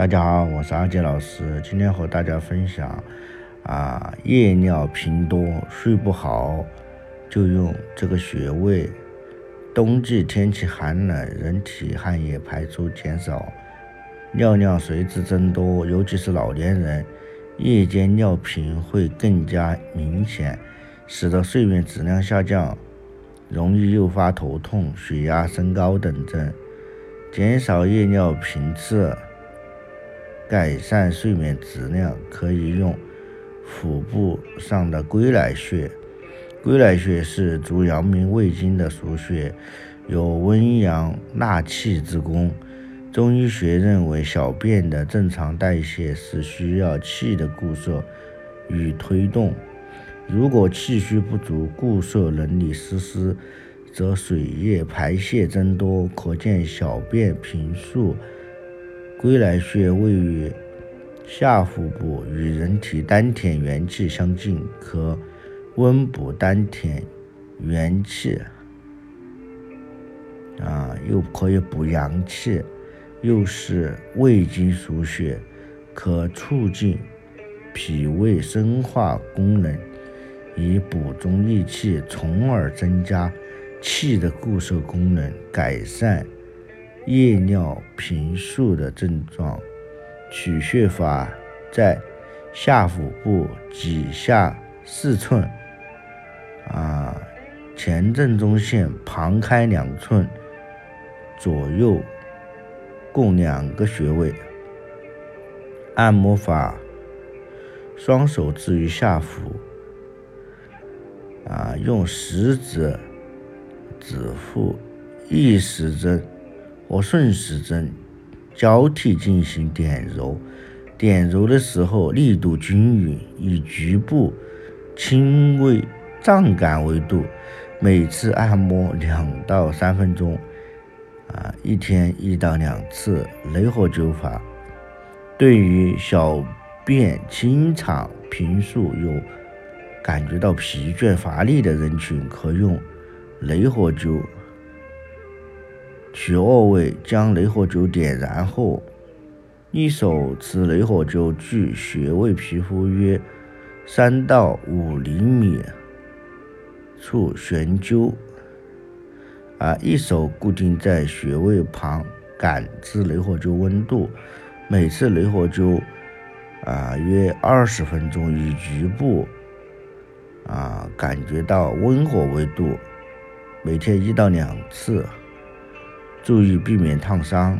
大家好，我是阿杰老师，今天和大家分享啊，夜尿频多睡不好，就用这个穴位。冬季天气寒冷，人体汗液排出减少，尿量随之增多，尤其是老年人，夜间尿频会更加明显，使得睡眠质量下降，容易诱发头痛、血压升高等症。减少夜尿频次。改善睡眠质量，可以用腹部上的归来穴。归来穴是足阳明胃经的腧穴，有温阳纳气之功。中医学认为，小便的正常代谢是需要气的固摄与推动。如果气虚不足，固摄能力失失，则水液排泄增多，可见小便频数。归来穴位于下腹部，与人体丹田元气相近，可温补丹田元气，啊，又可以补阳气，又是胃经腧穴，可促进脾胃生化功能，以补中益气，从而增加气的固摄功能，改善。夜尿频数的症状，取穴法在下腹部脊下四寸，啊，前正中线旁开两寸，左右共两个穴位。按摩法，双手置于下腹，啊，用食指、指腹逆时针。和顺时针交替进行点揉，点揉的时候力度均匀，以局部轻微胀感为度，每次按摩两到三分钟，啊，一天一到两次。雷火灸法对于小便清长、频数有感觉到疲倦乏力的人群，可用雷火灸。取二位，将雷火灸点燃后，一手持雷火灸距穴位皮肤约三到五厘米处悬灸，啊，一手固定在穴位旁，感知雷火灸温度。每次雷火灸啊约二十分钟，以局部啊感觉到温火为度，每天一到两次。注意避免烫伤。